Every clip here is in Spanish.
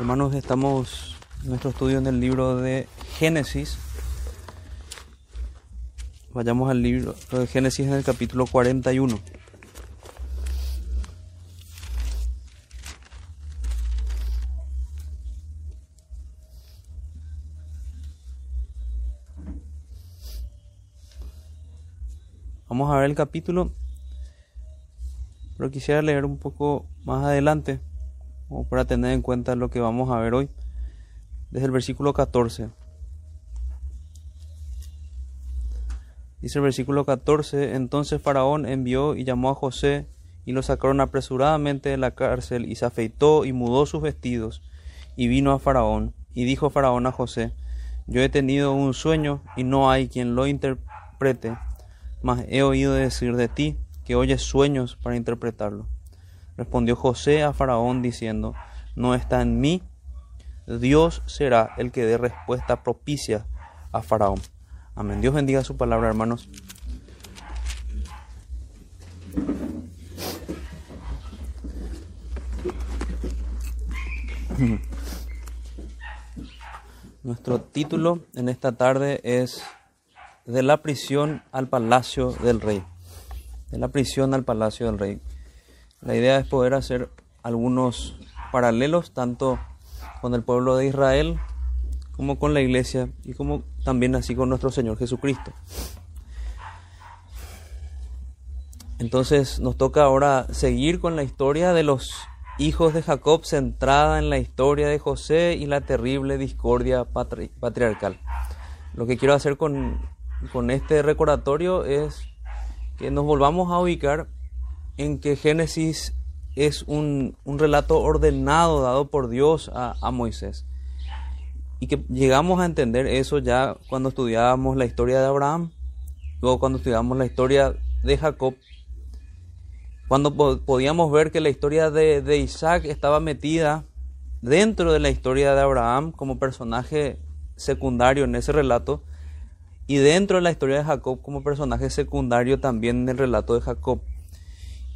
Hermanos, estamos en nuestro estudio en el libro de Génesis. Vayamos al libro de Génesis en el capítulo 41. Vamos a ver el capítulo, pero quisiera leer un poco más adelante, para tener en cuenta lo que vamos a ver hoy, desde el versículo 14. Dice el versículo 14, entonces Faraón envió y llamó a José y lo sacaron apresuradamente de la cárcel y se afeitó y mudó sus vestidos y vino a Faraón y dijo Faraón a José, yo he tenido un sueño y no hay quien lo interprete, mas he oído decir de ti que oyes sueños para interpretarlo. Respondió José a Faraón diciendo, no está en mí, Dios será el que dé respuesta propicia a Faraón. Amén. Dios bendiga su palabra, hermanos. Nuestro título en esta tarde es De la prisión al palacio del rey. De la prisión al palacio del rey. La idea es poder hacer algunos paralelos tanto con el pueblo de Israel como con la iglesia y como también así con nuestro Señor Jesucristo. Entonces nos toca ahora seguir con la historia de los hijos de Jacob centrada en la historia de José y la terrible discordia patriarcal. Lo que quiero hacer con, con este recordatorio es que nos volvamos a ubicar en que Génesis es un, un relato ordenado dado por Dios a, Moisés y que llegamos a entender eso ya cuando estudiábamos la historia de Abraham, luego cuando estudiamos la historia de Jacob, cuando podíamos ver que la historia de, de, Isaac estaba metida dentro de la historia de Abraham como personaje secundario en ese relato, y dentro de la historia de Jacob como personaje secundario también en el relato de Jacob.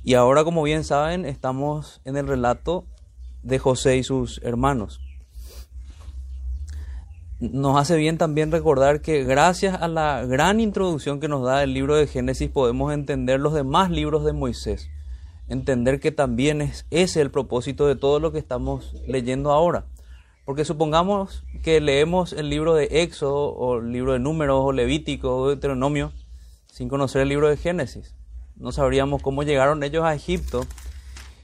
Y ahora, como bien saben, estamos en el relato de José y sus hermanos nos hace bien también recordar que gracias a la gran introducción que nos da el libro de Génesis podemos entender los demás libros de Moisés. Entender que también es ese el propósito de todo lo que estamos leyendo ahora. Porque supongamos que leemos el libro de Éxodo o el libro de Números o Levítico o Deuteronomio sin conocer el libro de Génesis. No sabríamos cómo llegaron ellos a Egipto,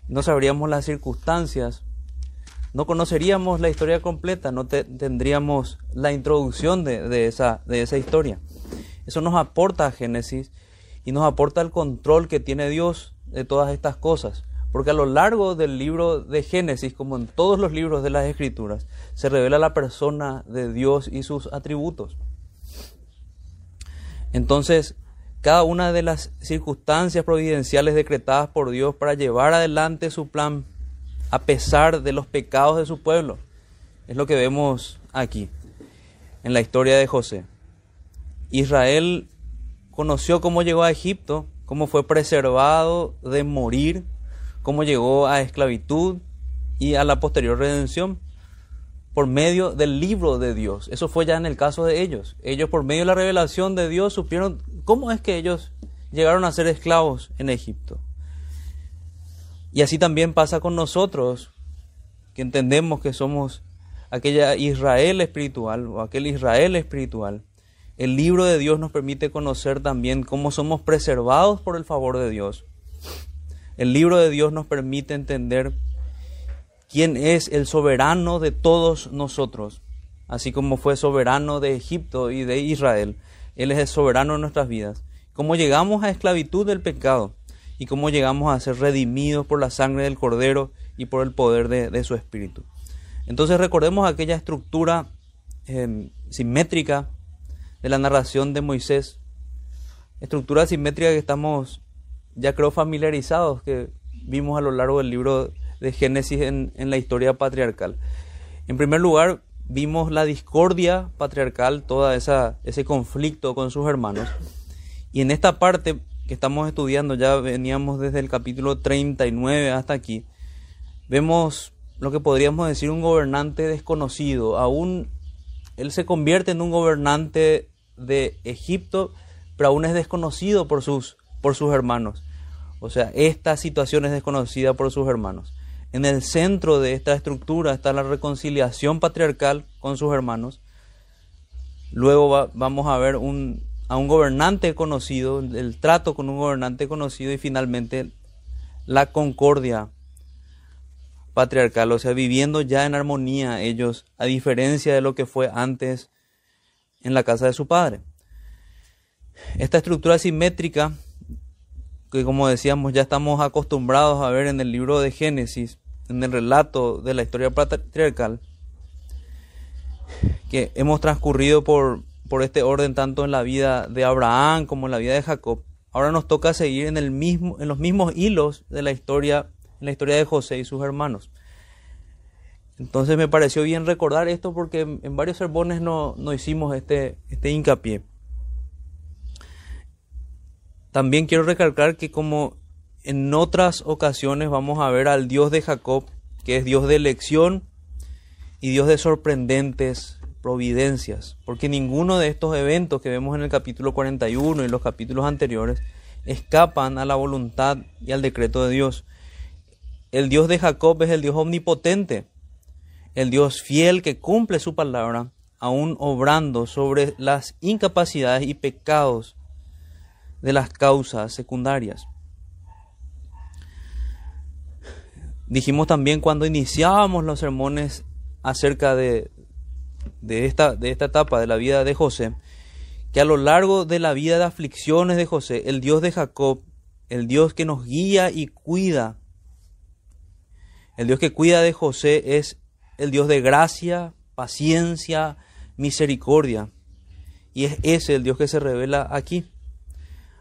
no sabríamos las circunstancias, no conoceríamos la historia completa, no tendríamos la introducción de, esa, de esa historia. Eso nos aporta a Génesis y nos aporta el control que tiene Dios de todas estas cosas. Porque a lo largo del libro de Génesis, como en todos los libros de las Escrituras, se revela la persona de Dios y sus atributos. Entonces, cada una de las circunstancias providenciales decretadas por Dios para llevar adelante su plan a pesar de los pecados de su pueblo. Es lo que vemos aquí, en la historia de José. Israel conoció cómo llegó a Egipto, cómo fue preservado de morir, cómo llegó a esclavitud y a la posterior redención por medio del libro de Dios. Eso fue ya en el caso de ellos. Ellos por medio de la revelación de Dios supieron cómo es que ellos llegaron a ser esclavos en Egipto. Y así también pasa con nosotros, que entendemos que somos aquella Israel espiritual o aquel Israel espiritual. El libro de Dios nos permite conocer también cómo somos preservados por el favor de Dios. El libro de Dios nos permite entender quién es el soberano de todos nosotros, así como fue soberano de Egipto y de Israel. Él es el soberano de nuestras vidas. Cómo llegamos a esclavitud del pecado y cómo llegamos a ser redimidos por la sangre del Cordero y por el poder de, su Espíritu. Entonces recordemos aquella estructura em, simétrica de la narración de Moisés, estructura simétrica que estamos ya creo familiarizados, que vimos a lo largo del libro de Génesis en, en la historia patriarcal. En primer lugar, vimos la discordia patriarcal, esa ese conflicto con sus hermanos. Y en esta parte que estamos estudiando, ya veníamos desde el capítulo 39 hasta aquí, vemos lo que podríamos decir un gobernante desconocido. Aún él se convierte en un gobernante de Egipto, pero aún es desconocido por sus, por sus hermanos. O sea, esta situación es desconocida por sus hermanos. En el centro de esta estructura está la reconciliación patriarcal con sus hermanos. Luego vamos a ver a un gobernante conocido, el trato con un gobernante conocido y finalmente la concordia patriarcal, o sea, viviendo ya en armonía ellos, a diferencia de lo que fue antes en la casa de su padre. Esta estructura simétrica, que como decíamos ya estamos acostumbrados a ver en el libro de Génesis, en el relato de la historia patriarcal, que hemos transcurrido por, por este orden tanto en la vida de Abraham como en la vida de Jacob, ahora nos toca seguir en, el mismo, en los mismos hilos de la historia, en la historia de José y sus hermanos. Entonces me pareció bien recordar esto porque en varios sermones no, no hicimos este, este hincapié. También quiero recalcar que como en otras ocasiones vamos a ver al Dios de Jacob, que es Dios de elección y Dios de sorprendentes providencias, porque ninguno de estos eventos que vemos en el capítulo 41 y los capítulos anteriores escapan a la voluntad y al decreto de Dios. El Dios de Jacob es el Dios omnipotente, el Dios fiel que cumple su palabra, aún obrando sobre las incapacidades y pecados de las causas secundarias. Dijimos también cuando iniciábamos los sermones acerca de, de, esta, de esta etapa de la vida de José, que a lo largo de la vida de aflicciones de José, el Dios de Jacob, el Dios que nos guía y cuida, el Dios que cuida de José es el Dios de gracia, paciencia, misericordia. Y es ese el Dios que se revela aquí.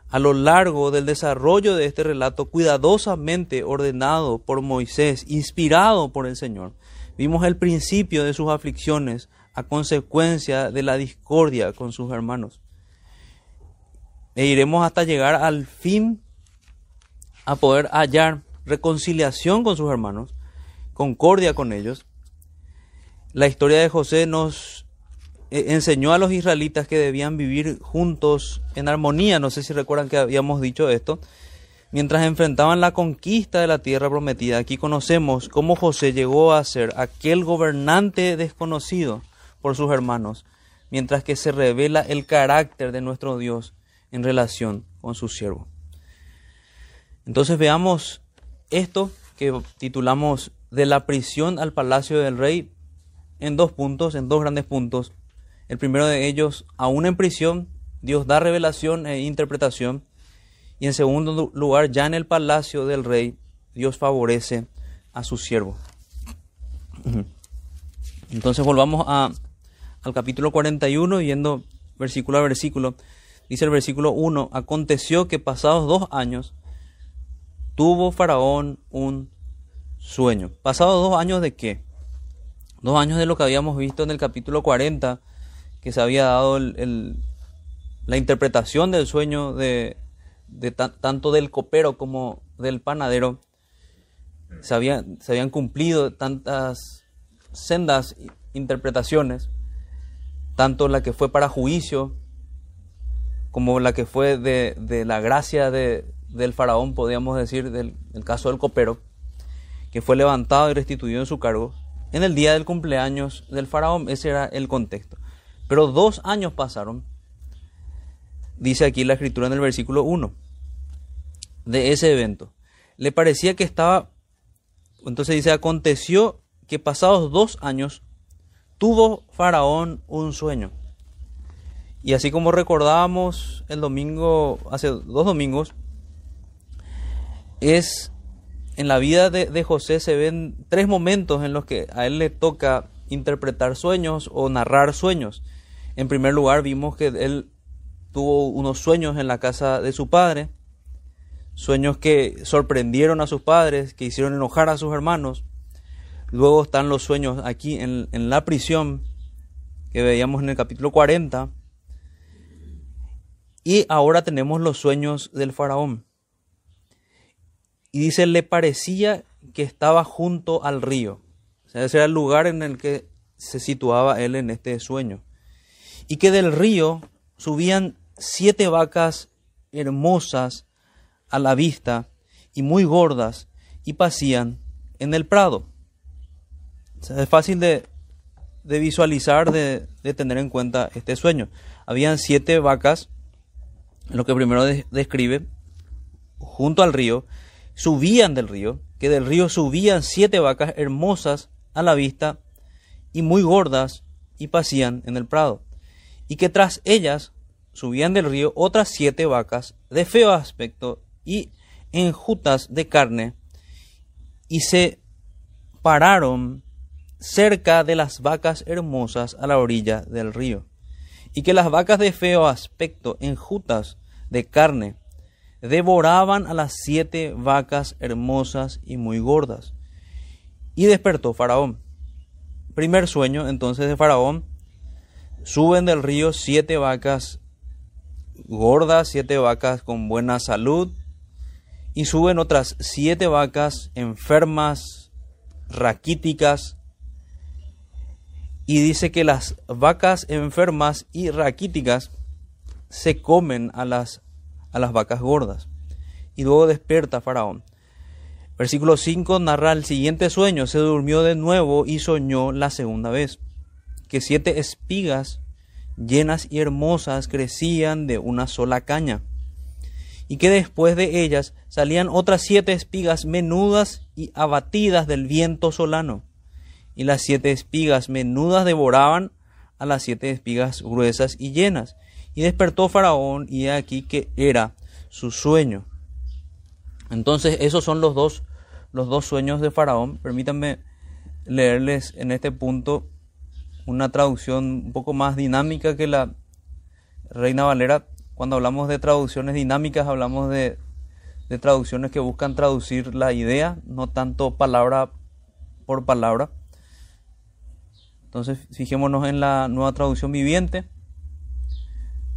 A lo largo del desarrollo de este relato, cuidadosamente ordenado por Moisés, inspirado por el Señor, vimos el principio de sus aflicciones a consecuencia de la discordia con sus hermanos. E iremos hasta llegar al fin a poder hallar reconciliación con sus hermanos, concordia con ellos, la historia de José nos enseñó a los israelitas que debían vivir juntos en armonía. No sé si recuerdan que habíamos dicho esto. Mientras enfrentaban la conquista de la tierra prometida, aquí conocemos cómo José llegó a ser aquel gobernante desconocido por sus hermanos, mientras que se revela el carácter de nuestro Dios en relación con su siervo. Entonces veamos esto que titulamos de la prisión al palacio del rey en dos puntos, en dos grandes puntos. El primero de ellos, aún en prisión, Dios da revelación e interpretación. Y en segundo lugar, ya en el palacio del rey, Dios favorece a su siervo. Entonces volvamos a, al capítulo 41, viendo versículo a versículo. Dice el versículo 1, aconteció que pasados dos años tuvo Faraón un sueño. ¿Pasados dos años de qué? dos años de lo que habíamos visto en el capítulo 40, que se había dado la interpretación del sueño de, tanto del copero como del panadero. Se, habían cumplido tantas sendas interpretaciones, tanto la que fue para juicio como la que fue de, la gracia del faraón, podríamos decir, del caso del copero, que fue levantado y restituido en su cargo en el día del cumpleaños del faraón. Ese era el contexto. Pero dos años pasaron, dice aquí la escritura en el versículo 1, de ese evento. Le parecía que estaba, entonces dice, aconteció que pasados dos años tuvo faraón un sueño. Y así como recordábamos el domingo, hace dos domingos, es en la vida de, José se ven tres momentos en los que a él le toca interpretar sueños o narrar sueños. En primer lugar, vimos que él tuvo unos sueños en la casa de su padre, sueños que sorprendieron a sus padres, que hicieron enojar a sus hermanos. Luego están los sueños aquí en, la prisión, que veíamos en el capítulo 40. Y ahora tenemos los sueños del faraón. Y dice, le parecía que estaba junto al río. O sea, ese era el lugar en el que se situaba él en este sueño. Y que del río subían siete vacas hermosas a la vista y muy gordas y pasían en el prado. es fácil de, visualizar, de, tener en cuenta este sueño. Habían siete vacas, lo que primero describe, junto al río, subían del río, que del río subían siete vacas hermosas a la vista y muy gordas y pasían en el prado, y que tras ellas subían del río otras siete vacas de feo aspecto y enjutas de carne, y se pararon cerca de las vacas hermosas a la orilla del río, y que las vacas de feo aspecto enjutas de carne devoraban a las siete vacas hermosas y muy gordas. Y despertó Faraón. Primer sueño entonces de Faraón. Suben del río siete vacas gordas, siete vacas con buena salud, y suben otras siete vacas enfermas, raquíticas, y dice que las vacas enfermas y raquíticas se comen a las, a las vacas gordas. Y luego despierta Faraón. Versículo 5 narra el siguiente sueño. Se durmió de nuevo y soñó la segunda vez, que siete espigas llenas y hermosas crecían de una sola caña, y que después de ellas salían otras siete espigas menudas y abatidas del viento solano, y las siete espigas menudas devoraban a las siete espigas gruesas y llenas, y despertó Faraón, y he aquí que era su sueño. Entonces, esos son los dos, los dos sueños de Faraón. Permítanme leerles en este punto una traducción un poco más dinámica que la Reina Valera. Cuando hablamos de traducciones dinámicas, hablamos de, traducciones que buscan traducir la idea, no tanto palabra por palabra. Entonces, fijémonos en la nueva traducción viviente,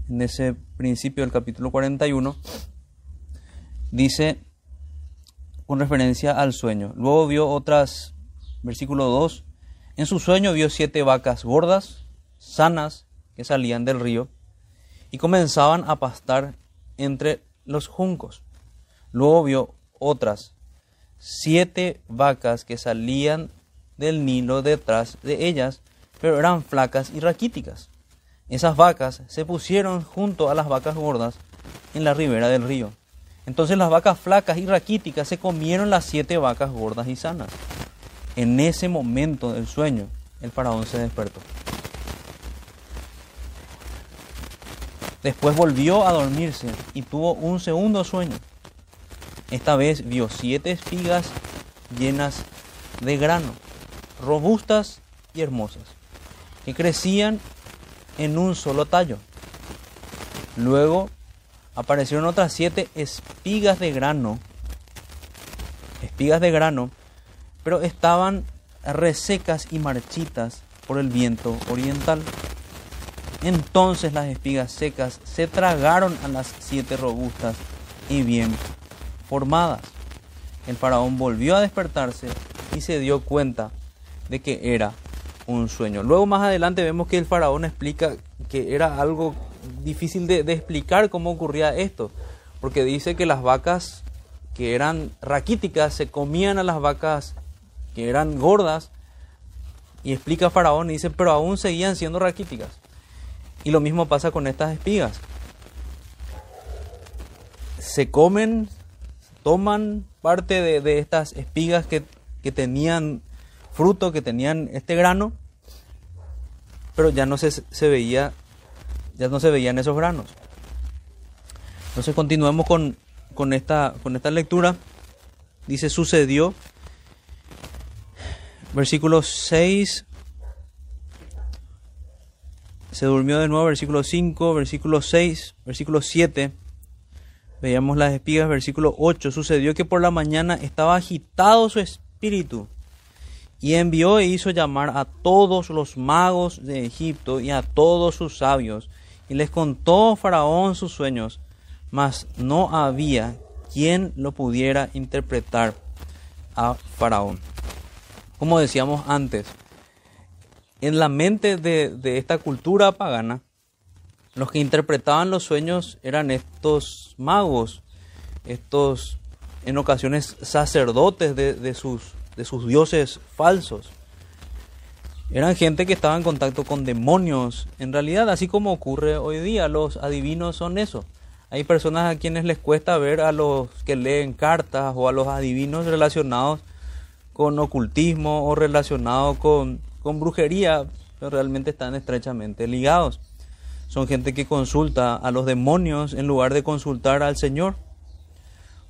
en ese principio del capítulo 41, dice con referencia al sueño. Luego vio otras, versículo 2, en su sueño vio siete vacas gordas, sanas, que salían del río y comenzaban a pastar entre los juncos. Luego vio otras siete vacas que salían del Nilo detrás de ellas, pero eran flacas y raquíticas. Esas vacas se pusieron junto a las vacas gordas en la ribera del río. Entonces las vacas flacas y raquíticas se comieron las siete vacas gordas y sanas. En ese momento del sueño, el faraón se despertó. Después volvió a dormirse y tuvo un segundo sueño. Esta vez vio siete espigas llenas de grano, robustas y hermosas, que crecían en un solo tallo. Luego aparecieron otras siete espigas de grano, espigas de grano pero estaban resecas y marchitas por el viento oriental. Entonces las espigas secas se tragaron a las siete robustas y bien formadas. El faraón volvió a despertarse y se dio cuenta de que era un sueño. Luego más adelante vemos que el faraón explica que era algo difícil de, de explicar cómo ocurría esto, porque dice que las vacas que eran raquíticas se comían a las vacas que eran gordas, y explica Faraón y dice, pero aún seguían siendo raquíticas. Y lo mismo pasa con estas espigas. Se comen, toman parte de, estas espigas que, que, tenían fruto, que tenían este grano, pero ya no se, se veía, ya no se veían esos granos. Entonces continuemos con, con, esta, con esta lectura. Dice, sucedió Versículo 6. Se durmió de nuevo, versículo 5, versículo 6, versículo 7. Veíamos las espigas, versículo 8. Sucedió que por la mañana estaba agitado su espíritu y envió e hizo llamar a todos los magos de Egipto y a todos sus sabios y les contó Faraón sus sueños, mas no había quien lo pudiera interpretar a Faraón. Como decíamos antes, en la mente de, esta cultura pagana, los que interpretaban los sueños eran estos magos, estos en ocasiones sacerdotes de, de, sus, de sus dioses falsos. Eran gente que estaba en contacto con demonios. En realidad, así como ocurre hoy día, los adivinos son eso. Hay personas a quienes les cuesta ver a los que leen cartas o a los adivinos relacionados con ocultismo o relacionados con, con brujería, pero realmente están estrechamente ligados. Son gente que consulta a los demonios en lugar de consultar al Señor.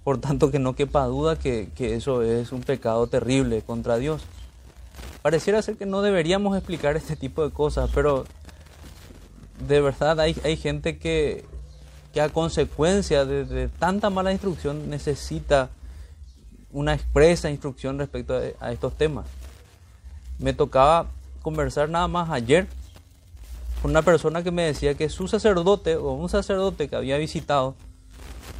Por tanto, que no quepa duda que, que eso es un pecado terrible contra Dios. Pareciera ser que no deberíamos explicar este tipo de cosas, pero de verdad hay, hay gente que, que a consecuencia de, de, tanta mala instrucción necesita una expresa instrucción respecto a, estos temas. Me tocaba conversar nada más ayer con una persona que me decía que su sacerdote o un sacerdote que había visitado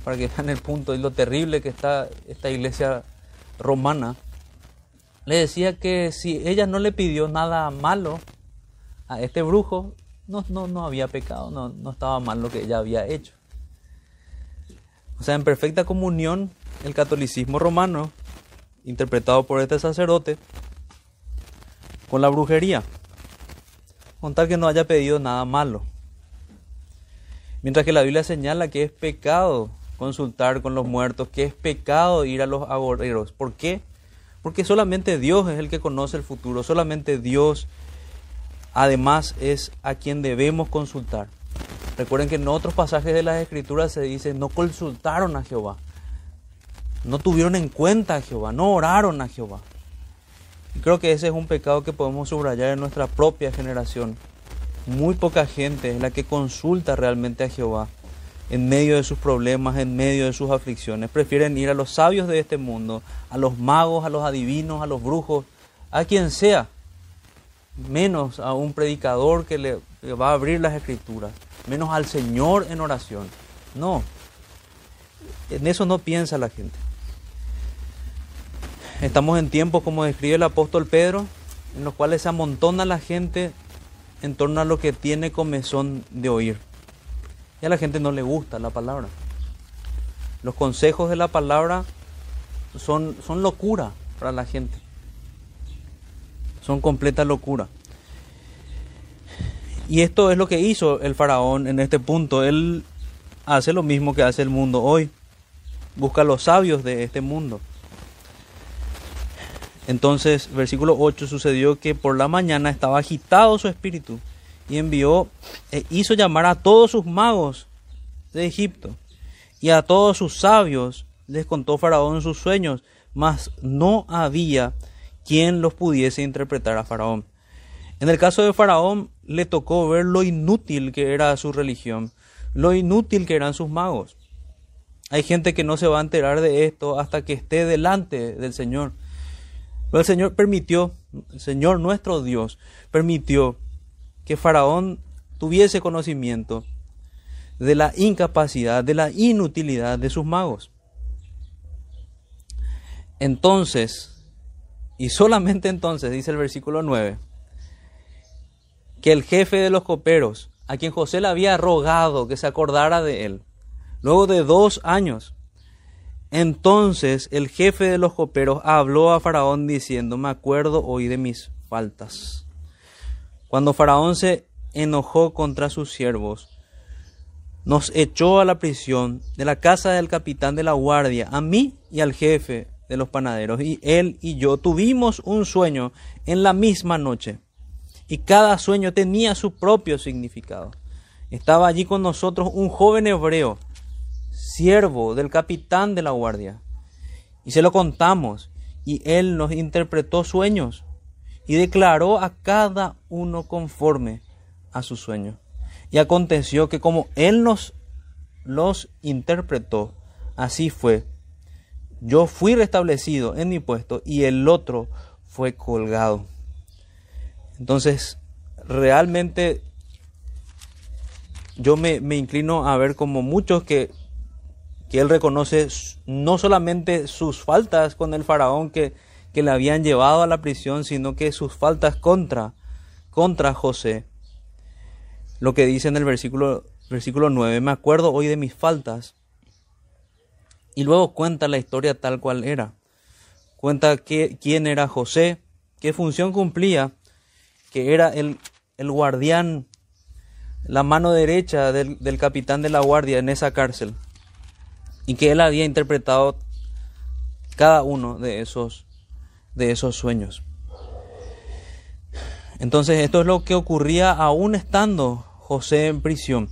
para que vean el punto y lo terrible que está esta iglesia romana, le decía que si ella no le pidió nada malo a este brujo, no, no, no había pecado, no, no estaba mal lo que ella había hecho. O sea, en perfecta comunión, el catolicismo romano, interpretado por este sacerdote, con la brujería, con tal que no haya pedido nada malo. Mientras que la Biblia señala que es pecado consultar con los muertos, que es pecado ir a los agoreros. ¿Por qué? Porque solamente Dios es el que conoce el futuro, solamente Dios además es a quien debemos consultar. Recuerden que en otros pasajes de las Escrituras se dice, no consultaron a Jehová, no tuvieron en cuenta a Jehová, no oraron a Jehová. Y creo que ese es un pecado que podemos subrayar en nuestra propia generación. Muy poca gente es la que consulta realmente a Jehová en medio de sus problemas, en medio de sus aflicciones. Prefieren ir a los sabios de este mundo, a los magos, a los adivinos, a los brujos, a quien sea, menos a un predicador que le va a abrir las escrituras, menos al Señor en oración. No, en eso no piensa la gente. Estamos en tiempos, como describe el apóstol Pedro, en los cuales se amontona la gente en torno a lo que tiene comezón de oír. Y a la gente no le gusta la palabra. Los consejos de la palabra son, son locura para la gente. Son completa locura. Y esto es lo que hizo el faraón en este punto. Él hace lo mismo que hace el mundo hoy. Busca a los sabios de este mundo. Entonces, versículo 8, sucedió que por la mañana estaba agitado su espíritu y envió e hizo llamar a todos sus magos de Egipto y a todos sus sabios les contó Faraón sus sueños, mas no había quien los pudiese interpretar a Faraón. En el caso de Faraón le tocó ver lo inútil que era su religión, lo inútil que eran sus magos. Hay gente que no se va a enterar de esto hasta que esté delante del Señor. El Señor permitió, el Señor nuestro Dios permitió que Faraón tuviese conocimiento de la incapacidad, de la inutilidad de sus magos. Entonces, y solamente entonces, dice el versículo 9, que el jefe de los coperos, a quien José le había rogado que se acordara de él, luego de dos años, entonces el jefe de los coperos habló a Faraón diciendo, me acuerdo hoy de mis faltas cuando Faraón se enojó contra sus siervos, nos echó a la prisión de la casa del capitán de la guardia, a mí y al jefe de los panaderos. Y él y yo tuvimos un sueño en la misma noche. Y cada sueño tenía su propio significado. Estaba allí con nosotros un joven hebreo, siervo del capitán de la guardia. Y se lo contamos. Y él nos interpretó sueños y declaró a cada uno conforme a su sueño. Y aconteció que como Él nos los interpretó, así fue. Yo fui restablecido en mi puesto y el otro fue colgado. Entonces, realmente yo me, me inclino a ver como muchos que, que él reconoce no solamente sus faltas con el faraón, que que le habían llevado a la prisión, sino que sus faltas contra, contra José. Lo que dice en el versículo, versículo 9, me acuerdo hoy de mis faltas. Y luego cuenta la historia tal cual era. Cuenta quién era José, qué función cumplía, que era el, el guardián, la mano derecha del, del capitán de la guardia en esa cárcel. Y que él había interpretado cada uno de esos, de esos sueños. Entonces esto es lo que ocurría aún estando José en prisión.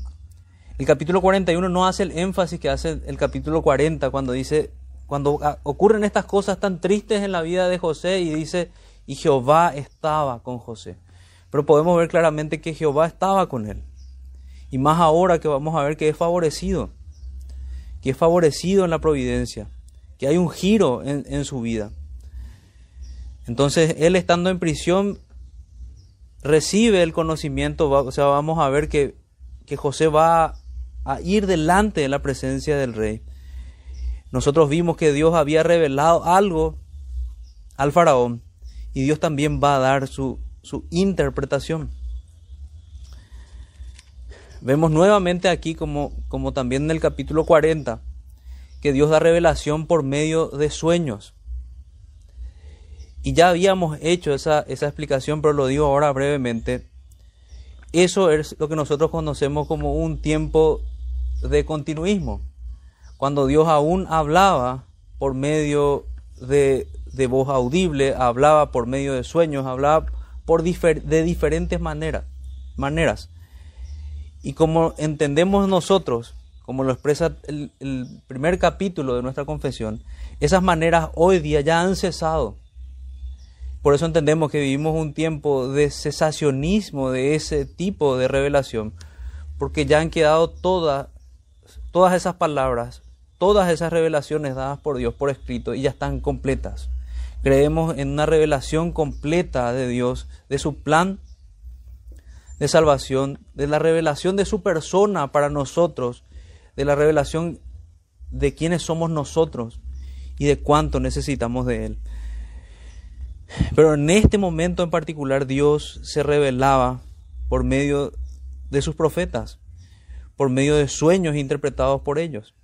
El capítulo 41 no hace el énfasis que hace el capítulo 40 cuando dice, cuando ocurren estas cosas tan tristes en la vida de José y dice, y Jehová estaba con José. Pero podemos ver claramente que Jehová estaba con él. Y más ahora que vamos a ver que es favorecido, que es favorecido en la providencia que hay un giro en, su vida. Entonces, él estando en prisión, recibe el conocimiento, o sea, vamos a ver que, que José va a ir delante de la presencia del rey. Nosotros vimos que Dios había revelado algo al faraón y Dios también va a dar su, su interpretación. Vemos nuevamente aquí, como, como también en el capítulo 40, que Dios da revelación por medio de sueños. Y ya habíamos hecho esa, esa explicación, pero lo digo ahora brevemente. Eso es lo que nosotros conocemos como un tiempo de continuismo. Cuando Dios aún hablaba por medio de, de voz audible, hablaba por medio de sueños, hablaba por de diferentes maneras, maneras. Y como entendemos nosotros como lo expresa el, primer capítulo de nuestra confesión, esas maneras hoy día ya han cesado. Por eso entendemos que vivimos un tiempo de cesacionismo de ese tipo de revelación, porque ya han quedado todas, todas esas palabras, todas esas revelaciones dadas por Dios por escrito y ya están completas. Creemos en una revelación completa de Dios, de su plan de salvación, de la revelación de su persona para nosotros de la revelación de quiénes somos nosotros y de cuánto necesitamos de Él. Pero en este momento en particular Dios se revelaba por medio de sus profetas, por medio de sueños interpretados por ellos.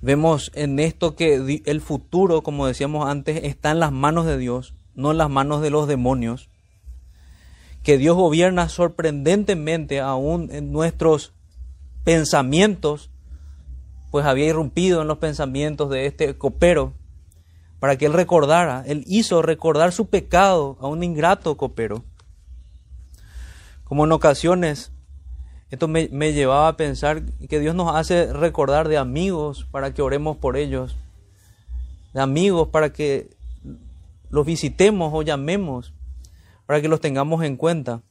Vemos en esto que el futuro, como decíamos antes, está en las manos de Dios, no en las manos de los demonios. Que Dios gobierna sorprendentemente aún en nuestros pensamientos, pues había irrumpido en los pensamientos de este copero para que él recordara, él hizo recordar su pecado a un ingrato copero. Como en ocasiones, esto me, me, llevaba a pensar que Dios nos hace recordar de amigos para que oremos por ellos, de amigos para que los visitemos o llamemos, para que los tengamos en cuenta.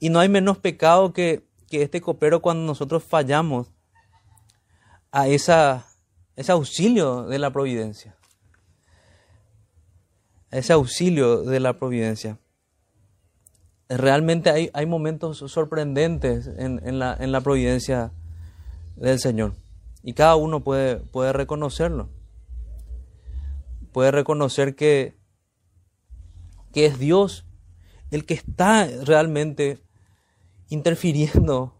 Y no hay menos pecado que que este copero cuando nosotros fallamos a esa, ese auxilio de la providencia. ese auxilio de la providencia. Realmente hay, hay momentos sorprendentes en, la, en la providencia del Señor. Y cada uno puede, puede reconocerlo. Puede reconocer que, que es Dios el que está realmente interfiriendo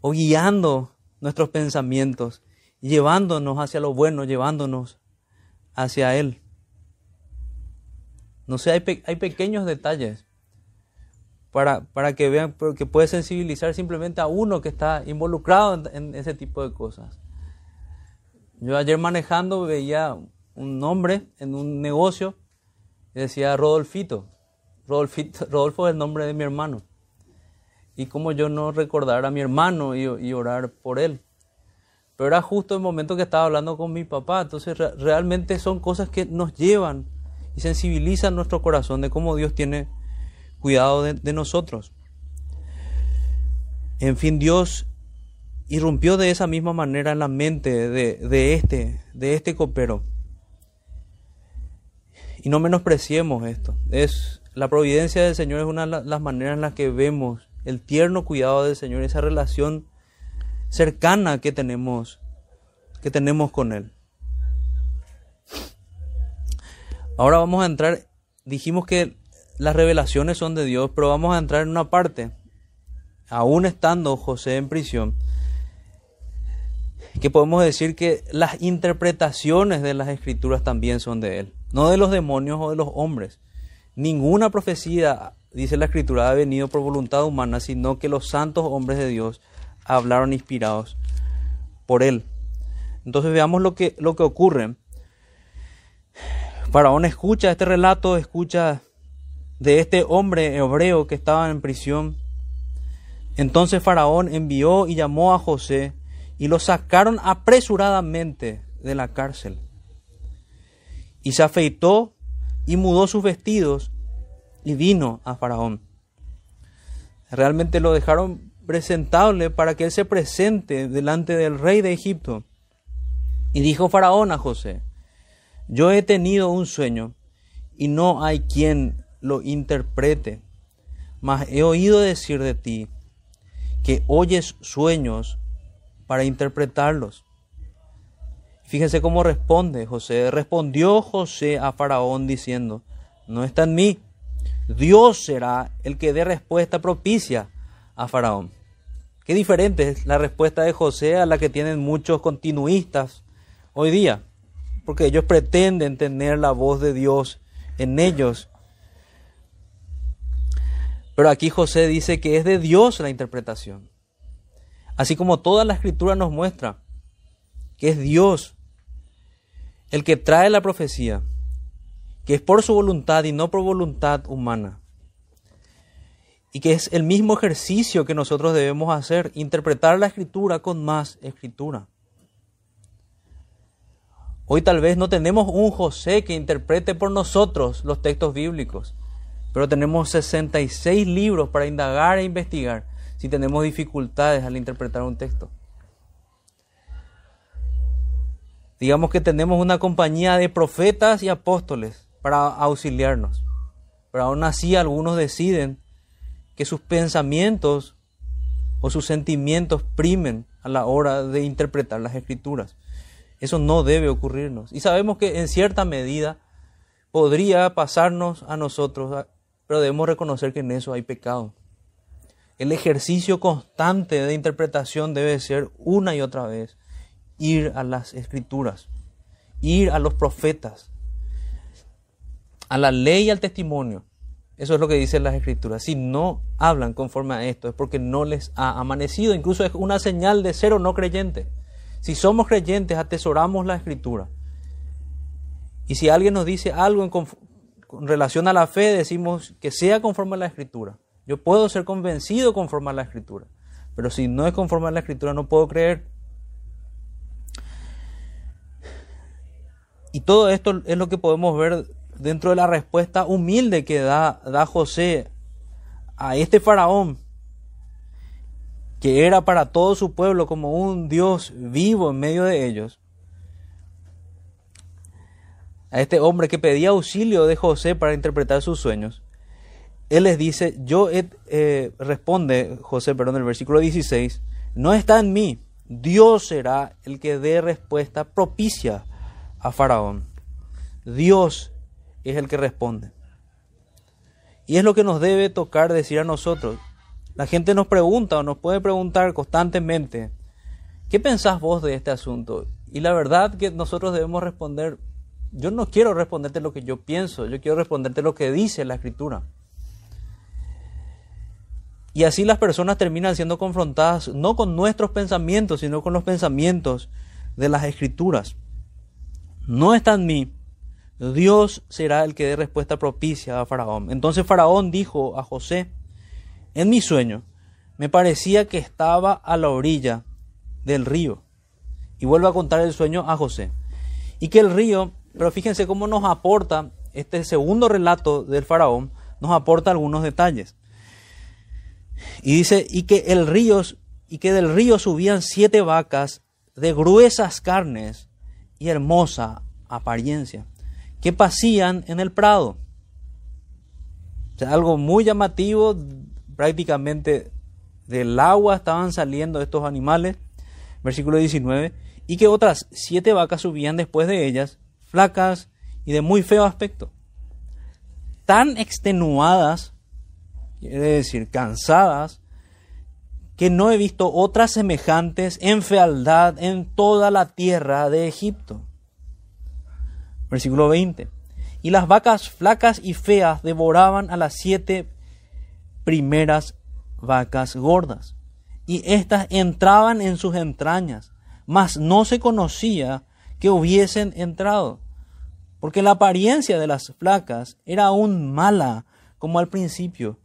o guiando nuestros pensamientos, llevándonos hacia lo bueno, llevándonos hacia Él. No sé, hay, hay pequeños detalles para, para, que vean, que puede sensibilizar simplemente a uno que está involucrado en, en ese tipo de cosas. Yo ayer manejando veía un nombre en un negocio y decía Rodolfito. Rodolfito. Rodolfo es el nombre de mi hermano y como yo no recordar a mi hermano y, orar por él. Pero era justo el momento que estaba hablando con mi papá, entonces realmente son cosas que nos llevan y sensibilizan nuestro corazón de cómo Dios tiene cuidado de, nosotros. En fin, Dios irrumpió de esa misma manera en la mente de, de, este, de este copero. Y no menospreciemos esto. Es, la providencia del Señor es una de las maneras en las que vemos el tierno cuidado del Señor, esa relación cercana que tenemos, que tenemos con Él. Ahora vamos a entrar, dijimos que las revelaciones son de Dios, pero vamos a entrar en una parte, aún estando José en prisión, que podemos decir que las interpretaciones de las escrituras también son de Él, no de los demonios o de los hombres. Ninguna profecía, dice la escritura, ha venido por voluntad humana, sino que los santos hombres de Dios hablaron inspirados por Él. Entonces veamos lo que, lo que ocurre. Faraón escucha este relato, escucha de este hombre hebreo que estaba en prisión. Entonces Faraón envió y llamó a José y lo sacaron apresuradamente de la cárcel. Y se afeitó y mudó sus vestidos y vino a Faraón. Realmente lo dejaron presentable para que él se presente delante del rey de Egipto. Y dijo Faraón a José, yo he tenido un sueño y no hay quien lo interprete, mas he oído decir de ti que oyes sueños para interpretarlos. Fíjense cómo responde José. Respondió José a Faraón diciendo, no está en mí, Dios será el que dé respuesta propicia a Faraón. Qué diferente es la respuesta de José a la que tienen muchos continuistas hoy día, porque ellos pretenden tener la voz de Dios en ellos. Pero aquí José dice que es de Dios la interpretación. Así como toda la escritura nos muestra que es Dios el que trae la profecía, que es por su voluntad y no por voluntad humana. Y que es el mismo ejercicio que nosotros debemos hacer, interpretar la escritura con más escritura. Hoy tal vez no tenemos un José que interprete por nosotros los textos bíblicos, pero tenemos 66 libros para indagar e investigar si tenemos dificultades al interpretar un texto. Digamos que tenemos una compañía de profetas y apóstoles para auxiliarnos, pero aún así algunos deciden que sus pensamientos o sus sentimientos primen a la hora de interpretar las escrituras. Eso no debe ocurrirnos. Y sabemos que en cierta medida podría pasarnos a nosotros, pero debemos reconocer que en eso hay pecado. El ejercicio constante de interpretación debe ser una y otra vez ir a las escrituras, ir a los profetas, a la ley y al testimonio. Eso es lo que dicen las escrituras. Si no hablan conforme a esto es porque no les ha amanecido. Incluso es una señal de ser o no creyente. Si somos creyentes, atesoramos la escritura. Y si alguien nos dice algo en con relación a la fe, decimos que sea conforme a la escritura. Yo puedo ser convencido conforme a la escritura, pero si no es conforme a la escritura no puedo creer. Y todo esto es lo que podemos ver dentro de la respuesta humilde que da, da José a este faraón que era para todo su pueblo como un Dios vivo en medio de ellos, a este hombre que pedía auxilio de José para interpretar sus sueños, él les dice, yo eh, responde José, perdón, el versículo 16, no está en mí, Dios será el que dé respuesta propicia a Faraón. Dios es el que responde. Y es lo que nos debe tocar decir a nosotros. La gente nos pregunta o nos puede preguntar constantemente, ¿qué pensás vos de este asunto? Y la verdad que nosotros debemos responder, yo no quiero responderte lo que yo pienso, yo quiero responderte lo que dice la escritura. Y así las personas terminan siendo confrontadas no con nuestros pensamientos, sino con los pensamientos de las escrituras. No está en mí, Dios será el que dé respuesta propicia a Faraón. Entonces Faraón dijo a José, en mi sueño, me parecía que estaba a la orilla del río. Y vuelvo a contar el sueño a José. Y que el río, pero fíjense cómo nos aporta este segundo relato del faraón, nos aporta algunos detalles. Y dice, y que el río, y que del río subían siete vacas de gruesas carnes y hermosa apariencia, que pasían en el prado. Sea, algo muy llamativo, prácticamente del agua estaban saliendo estos animales, versículo 19, y que otras siete vacas subían después de ellas, flacas y de muy feo aspecto. Tan extenuadas, quiere decir cansadas, que no he visto otras semejantes en fealdad en toda la tierra de Egipto. Versículo 20. Y las vacas flacas y feas devoraban a las siete primeras vacas gordas, y éstas entraban en sus entrañas, mas no se conocía que hubiesen entrado, porque la apariencia de las flacas era aún mala como al principio.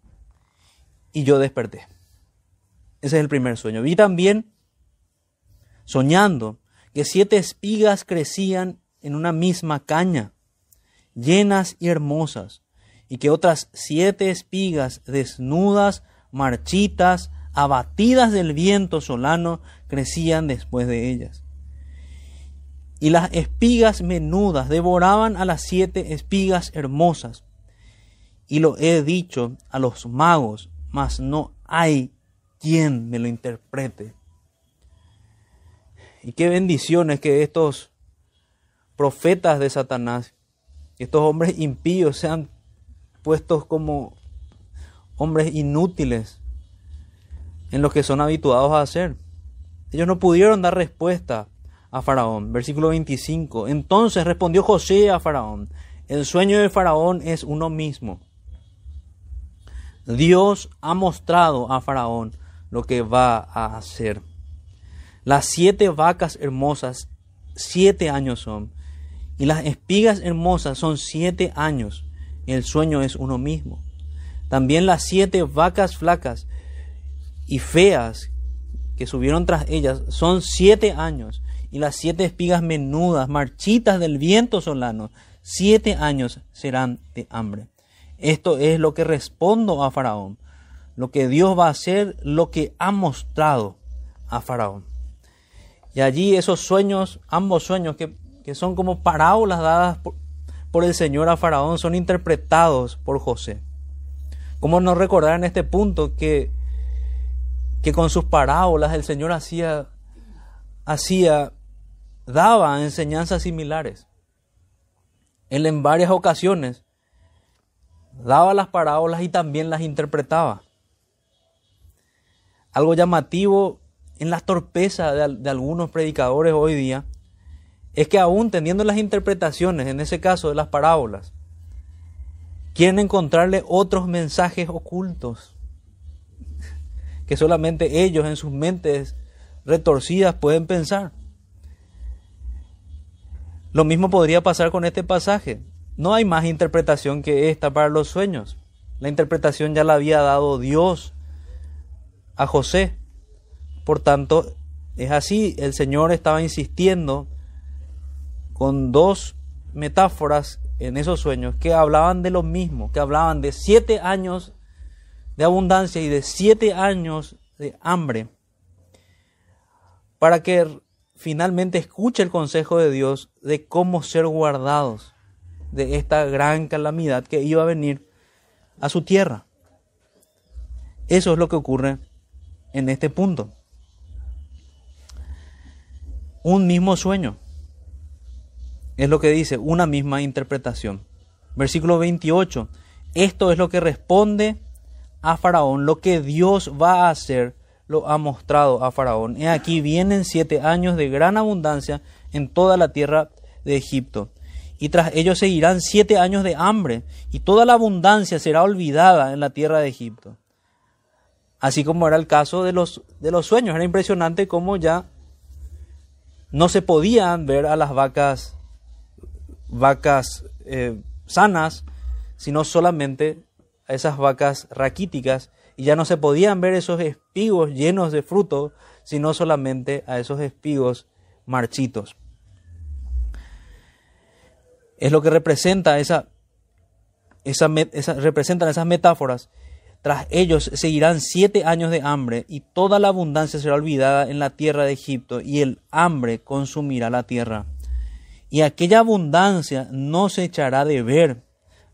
Y yo desperté. Ese es el primer sueño. Vi también, soñando, que siete espigas crecían en una misma caña, llenas y hermosas, y que otras siete espigas desnudas, marchitas, abatidas del viento solano, crecían después de ellas. Y las espigas menudas devoraban a las siete espigas hermosas. Y lo he dicho a los magos, mas no hay quien me lo interprete. Y qué bendiciones que estos profetas de Satanás, estos hombres impíos sean puestos como hombres inútiles en lo que son habituados a hacer. Ellos no pudieron dar respuesta a Faraón. Versículo 25. Entonces respondió José a Faraón, el sueño de Faraón es uno mismo. Dios ha mostrado a Faraón lo que va a hacer. Las siete vacas hermosas, siete años son. Y las espigas hermosas son siete años. El sueño es uno mismo. También las siete vacas flacas y feas que subieron tras ellas son siete años. Y las siete espigas menudas, marchitas del viento solano, siete años serán de hambre. Esto es lo que respondo a Faraón lo que Dios va a hacer, lo que ha mostrado a Faraón. Y allí esos sueños, ambos sueños que, son como parábolas dadas por, por, el Señor a Faraón, son interpretados por José. ¿Cómo no recordar en este punto que, que con sus parábolas el Señor hacía, hacía, daba enseñanzas similares? Él en varias ocasiones daba las parábolas y también las interpretaba algo llamativo en la torpeza de, algunos predicadores hoy día es que aún teniendo las interpretaciones, en ese caso de las parábolas, quieren encontrarle otros mensajes ocultos que solamente ellos en sus mentes retorcidas pueden pensar. Lo mismo podría pasar con este pasaje. No hay más interpretación que esta para los sueños. La interpretación ya la había dado Dios a José. Por tanto, es así, el Señor estaba insistiendo con dos metáforas en esos sueños que hablaban de lo mismo, que hablaban de siete años de abundancia y de siete años de hambre, para que finalmente escuche el consejo de Dios de cómo ser guardados de esta gran calamidad que iba a venir a su tierra. Eso es lo que ocurre en este punto. Un mismo sueño. Es lo que dice, una misma interpretación. Versículo 28. Esto es lo que responde a Faraón. Lo que Dios va a hacer lo ha mostrado a Faraón. Y aquí vienen siete años de gran abundancia en toda la tierra de Egipto. Y tras ellos seguirán siete años de hambre, y toda la abundancia será olvidada en la tierra de Egipto así como era el caso de los, de los sueños. Era impresionante cómo ya no se podían ver a las vacas, vacas eh, sanas, sino solamente a esas vacas raquíticas, y ya no se podían ver esos espigos llenos de fruto, sino solamente a esos espigos marchitos. Es lo que representa esa, esa, esa representan esas metáforas tras ellos seguirán siete años de hambre, y toda la abundancia será olvidada en la tierra de Egipto, y el hambre consumirá la tierra. Y aquella abundancia no se echará de ver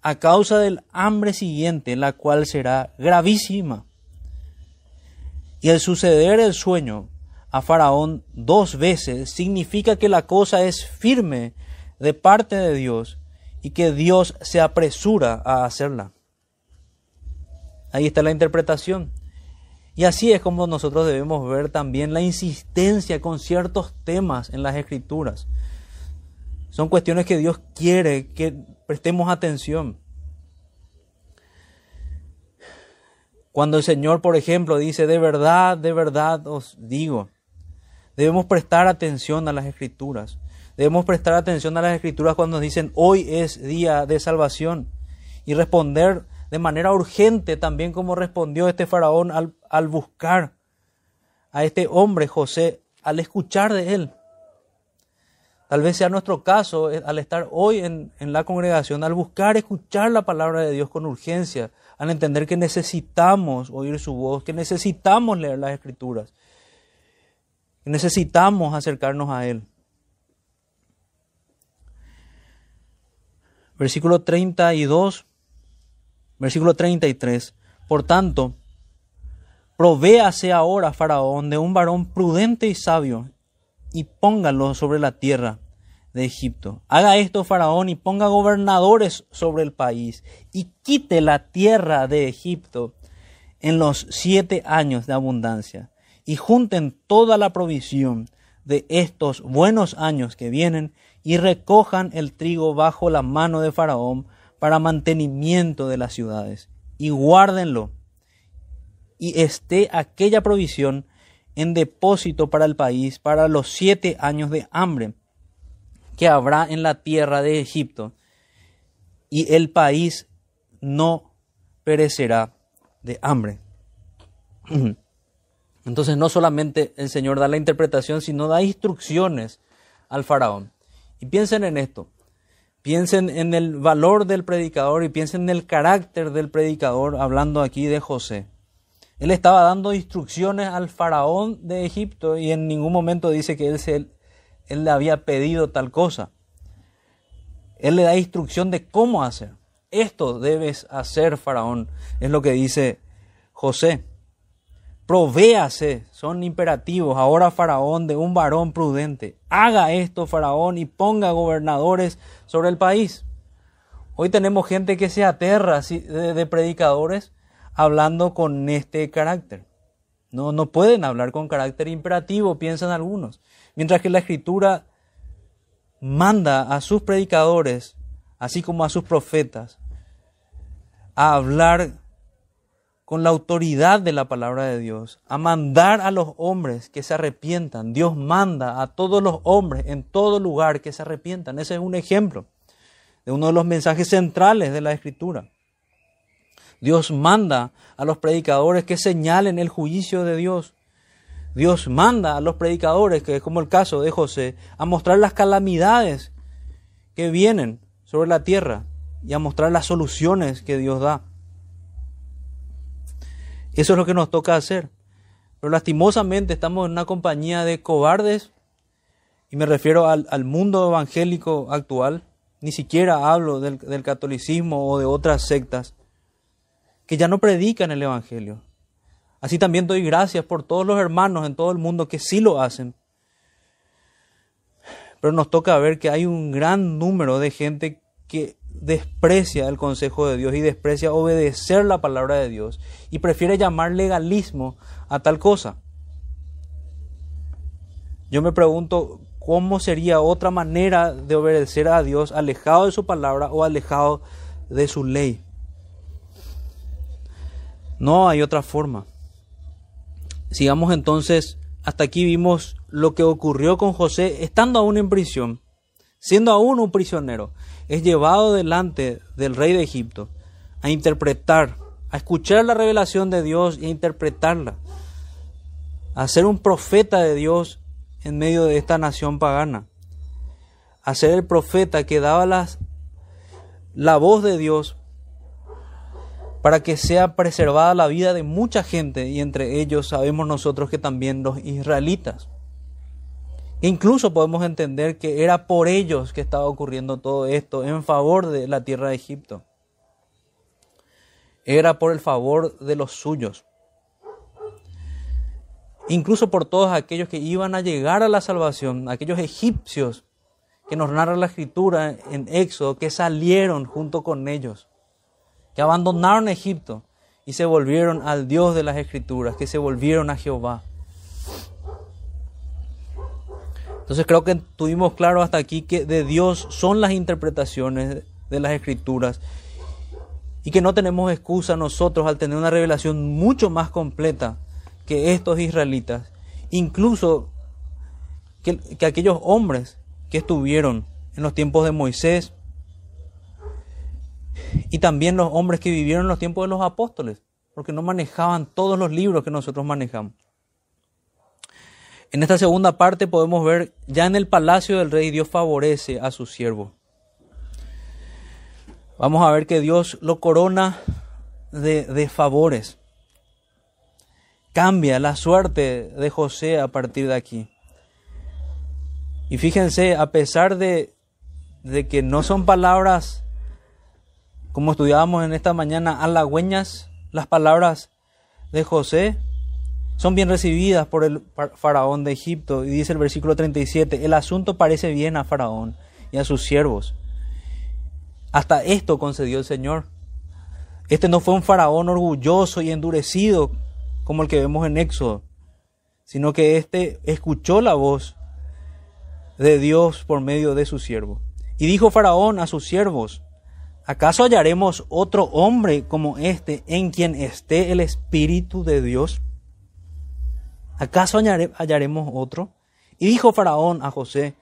a causa del hambre siguiente, la cual será gravísima. Y el suceder el sueño a Faraón dos veces significa que la cosa es firme de parte de Dios y que Dios se apresura a hacerla. Ahí está la interpretación. Y así es como nosotros debemos ver también la insistencia con ciertos temas en las escrituras. Son cuestiones que Dios quiere que prestemos atención. Cuando el Señor, por ejemplo, dice, de verdad, de verdad os digo, debemos prestar atención a las escrituras. Debemos prestar atención a las escrituras cuando nos dicen, hoy es día de salvación. Y responder de manera urgente también como respondió este faraón al, al buscar a este hombre José, al escuchar de él. Tal vez sea nuestro caso eh, al estar hoy en, en, la congregación, al buscar escuchar la palabra de Dios con urgencia, al entender que necesitamos oír su voz, que necesitamos leer las escrituras, que necesitamos acercarnos a Él. Versículo 32 Versículo 33. Por tanto, provéase ahora Faraón de un varón prudente y sabio, y póngalo sobre la tierra de Egipto. Haga esto Faraón y ponga gobernadores sobre el país, y quite la tierra de Egipto en los siete años de abundancia, y junten toda la provisión de estos buenos años que vienen, y recojan el trigo bajo la mano de Faraón, para mantenimiento de las ciudades y guárdenlo y esté aquella provisión en depósito para el país para los siete años de hambre que habrá en la tierra de Egipto y el país no perecerá de hambre. Entonces no solamente el Señor da la interpretación, sino da instrucciones al faraón. Y piensen en esto. Piensen en el valor del predicador y piensen en el carácter del predicador, hablando aquí de José. Él estaba dando instrucciones al faraón de Egipto y en ningún momento dice que él, se, él le había pedido tal cosa. Él le da instrucción de cómo hacer. Esto debes hacer, faraón, es lo que dice José. Provéase, son imperativos. Ahora Faraón de un varón prudente. Haga esto Faraón y ponga gobernadores sobre el país. Hoy tenemos gente que se aterra de predicadores hablando con este carácter. No, no pueden hablar con carácter imperativo, piensan algunos. Mientras que la escritura manda a sus predicadores, así como a sus profetas, a hablar con la autoridad de la palabra de Dios, a mandar a los hombres que se arrepientan. Dios manda a todos los hombres en todo lugar que se arrepientan. Ese es un ejemplo de uno de los mensajes centrales de la Escritura. Dios manda a los predicadores que señalen el juicio de Dios. Dios manda a los predicadores, que es como el caso de José, a mostrar las calamidades que vienen sobre la tierra y a mostrar las soluciones que Dios da. Eso es lo que nos toca hacer. Pero lastimosamente estamos en una compañía de cobardes, y me refiero al, mundo evangélico actual, ni siquiera hablo del, del catolicismo o de otras sectas, que ya no predican el Evangelio. Así también doy gracias por todos los hermanos en todo el mundo que sí lo hacen. Pero nos toca ver que hay un gran número de gente que desprecia el consejo de Dios y desprecia obedecer la palabra de Dios y prefiere llamar legalismo a tal cosa. Yo me pregunto cómo sería otra manera de obedecer a Dios alejado de su palabra o alejado de su ley. No hay otra forma. Sigamos entonces, hasta aquí vimos lo que ocurrió con José estando aún en prisión, siendo aún un prisionero es llevado delante del rey de Egipto a interpretar, a escuchar la revelación de Dios y a interpretarla, a ser un profeta de Dios en medio de esta nación pagana, a ser el profeta que daba las, la voz de Dios para que sea preservada la vida de mucha gente y entre ellos sabemos nosotros que también los israelitas. Incluso podemos entender que era por ellos que estaba ocurriendo todo esto en favor de la tierra de Egipto. Era por el favor de los suyos. Incluso por todos aquellos que iban a llegar a la salvación, aquellos egipcios que nos narra la escritura en Éxodo, que salieron junto con ellos, que abandonaron Egipto y se volvieron al Dios de las escrituras, que se volvieron a Jehová. Entonces creo que tuvimos claro hasta aquí que de Dios son las interpretaciones de las escrituras y que no tenemos excusa nosotros al tener una revelación mucho más completa que estos israelitas, incluso que, que aquellos hombres que estuvieron en los tiempos de Moisés y también los hombres que vivieron en los tiempos de los apóstoles, porque no manejaban todos los libros que nosotros manejamos. En esta segunda parte podemos ver, ya en el palacio del rey Dios favorece a su siervo. Vamos a ver que Dios lo corona de, favores. Cambia la suerte de José a partir de aquí. Y fíjense, a pesar de, de que no son palabras, como estudiábamos en esta mañana, halagüeñas, las palabras de José, son bien recibidas por el faraón de Egipto. Y dice el versículo 37, el asunto parece bien a faraón y a sus siervos. Hasta esto concedió el Señor. Este no fue un faraón orgulloso y endurecido como el que vemos en Éxodo, sino que éste escuchó la voz de Dios por medio de su siervo. Y dijo Faraón a sus siervos, ¿acaso hallaremos otro hombre como este en quien esté el Espíritu de Dios? ¿Acaso hallaremos otro? Y dijo Faraón a José,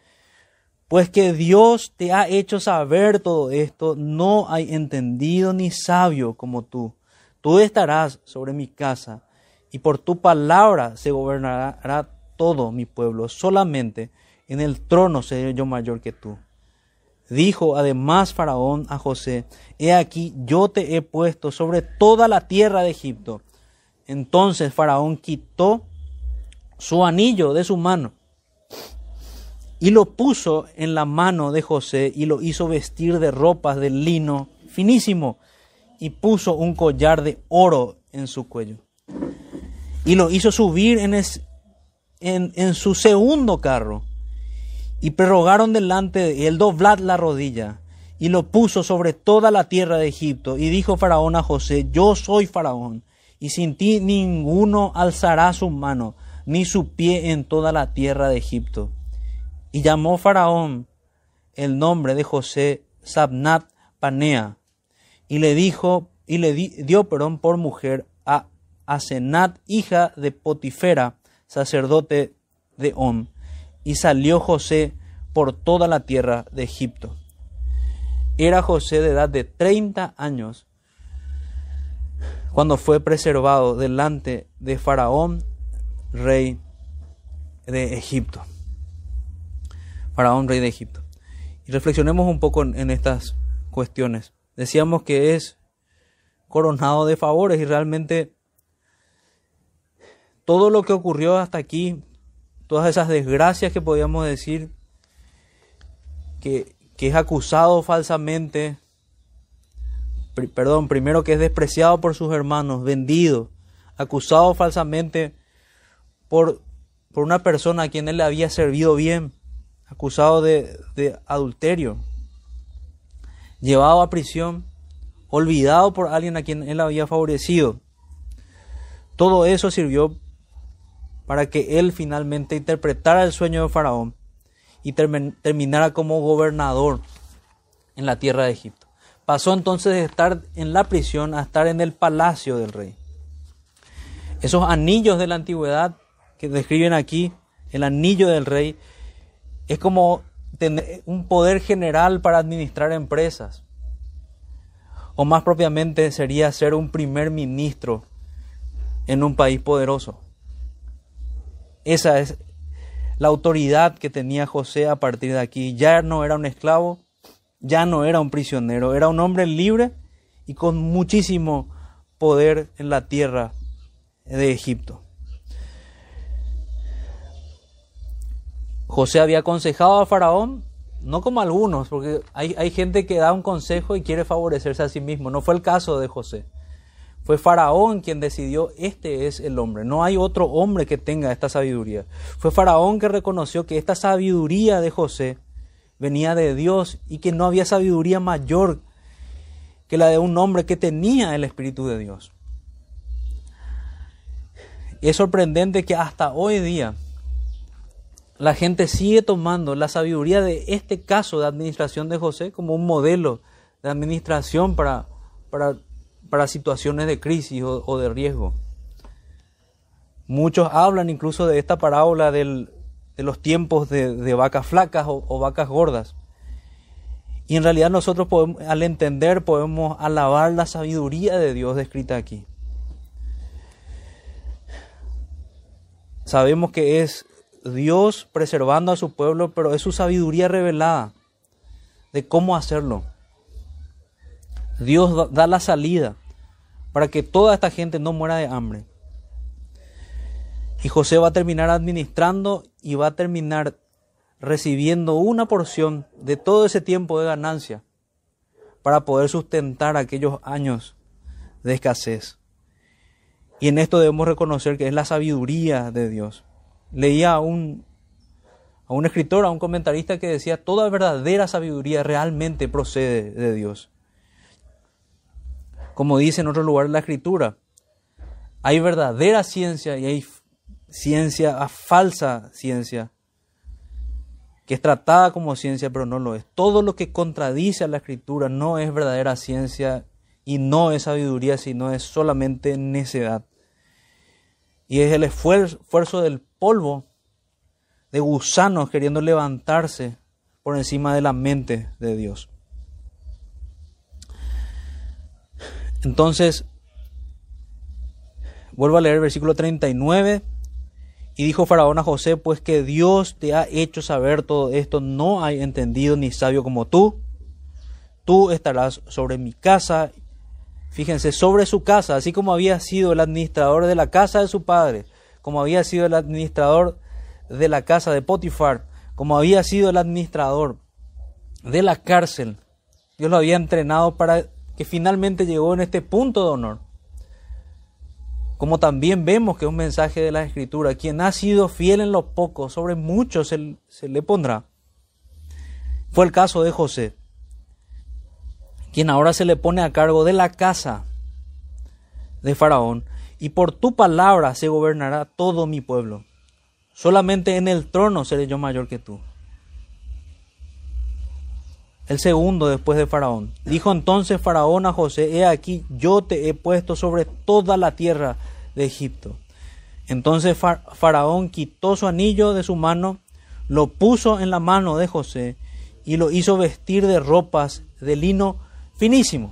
pues que Dios te ha hecho saber todo esto, no hay entendido ni sabio como tú. Tú estarás sobre mi casa, y por tu palabra se gobernará todo mi pueblo. Solamente en el trono seré yo mayor que tú. Dijo además Faraón a José, He aquí yo te he puesto sobre toda la tierra de Egipto. Entonces Faraón quitó su anillo de su mano y lo puso en la mano de José y lo hizo vestir de ropas de lino finísimo y puso un collar de oro en su cuello. Y lo hizo subir en, en, su segundo carro y prorrogaron delante de él doblar la rodilla y lo puso sobre toda la tierra de Egipto. Y dijo Faraón a José, yo soy Faraón, y sin ti ninguno alzará su mano ni su pie en toda la tierra de Egipto. Y llamó Faraón el nombre de José Sabnat Panea, y le dijo, y le dio perdón por mujer a Asenat, hija de Potifera, sacerdote de On, y salió José por toda la tierra de Egipto. Era José de edad de 30 años cuando fue preservado delante de Faraón rey de Egipto. Faraón, rey de Egipto. Y reflexionemos un poco en, estas cuestiones. Decíamos que es coronado de favores y realmente todo lo que ocurrió hasta aquí, todas esas desgracias que podíamos decir, que, que es acusado falsamente, perdón, primero que es despreciado por sus hermanos, vendido, acusado falsamente por, por una persona a quien él le había servido bien, acusado de, de adulterio, llevado a prisión, olvidado por alguien a quien él había favorecido. Todo eso sirvió para que él finalmente interpretara el sueño de Faraón y terminara como gobernador en la tierra de Egipto. Pasó entonces de estar en la prisión a estar en el palacio del rey. Esos anillos de la antigüedad que describen aquí, el anillo del rey, es como tener un poder general para administrar empresas. O más propiamente sería ser un primer ministro en un país poderoso. Esa es la autoridad que tenía José a partir de aquí. Ya no era un esclavo, ya no era un prisionero, era un hombre libre y con muchísimo poder en la tierra de Egipto. José había aconsejado a Faraón, no como algunos, porque hay, hay, gente que da un consejo y quiere favorecerse a sí mismo. No fue el caso de José. Fue Faraón quien decidió, este es el hombre. No hay otro hombre que tenga esta sabiduría. Fue Faraón que reconoció que esta sabiduría de José venía de Dios y que no había sabiduría mayor que la de un hombre que tenía el Espíritu de Dios. es sorprendente que hasta hoy día la gente sigue tomando la sabiduría de este caso de administración de José como un modelo de administración para, para, para situaciones de crisis o, de riesgo. Muchos hablan incluso de esta parábola de los tiempos de, vacas flacas o, vacas gordas. Y en realidad nosotros al entender podemos alabar la sabiduría de Dios descrita aquí. Sabemos que es Dios preservando a su pueblo, pero es su sabiduría revelada de cómo hacerlo. Dios da la salida para que toda esta gente no muera de hambre. Y José va a terminar administrando y va a terminar recibiendo una porción de todo ese tiempo de ganancia para poder sustentar aquellos años de escasez. Y en esto debemos reconocer que es la sabiduría de Dios leía a un, a un escritor, a un comentarista que decía, toda verdadera sabiduría realmente procede de Dios. Como dice en otro lugar la escritura, hay verdadera ciencia y hay ciencia, falsa ciencia, que es tratada como ciencia pero no lo es. Todo lo que contradice a la escritura no es verdadera ciencia y no es sabiduría, sino es solamente necedad. Y es el esfuerzo del polvo de gusanos queriendo levantarse por encima de la mente de Dios. Entonces, vuelvo a leer el versículo 39. Y dijo Faraón a José, pues que Dios te ha hecho saber todo esto, no hay entendido ni sabio como tú. Tú estarás sobre mi casa, fíjense, sobre su casa, así como había sido el administrador de la casa de su padre, como había sido el administrador de la casa de Potifar, como había sido el administrador de la cárcel. Dios lo había entrenado para que finalmente llegó en este punto de honor. Como también vemos que es un mensaje de la Escritura, quien ha sido fiel en lo poco, sobre mucho se, se le pondrá. Fue el caso de José, quien ahora se le pone a cargo de la casa de Faraón y por tu palabra se gobernará todo mi pueblo. Solamente en el trono seré yo mayor que tú. El segundo después de Faraón. Dijo entonces Faraón a José, he aquí, yo te he puesto sobre toda la tierra de Egipto. Entonces Faraón quitó su anillo de su mano, lo puso en la mano de José y lo hizo vestir de ropas de lino finísimo,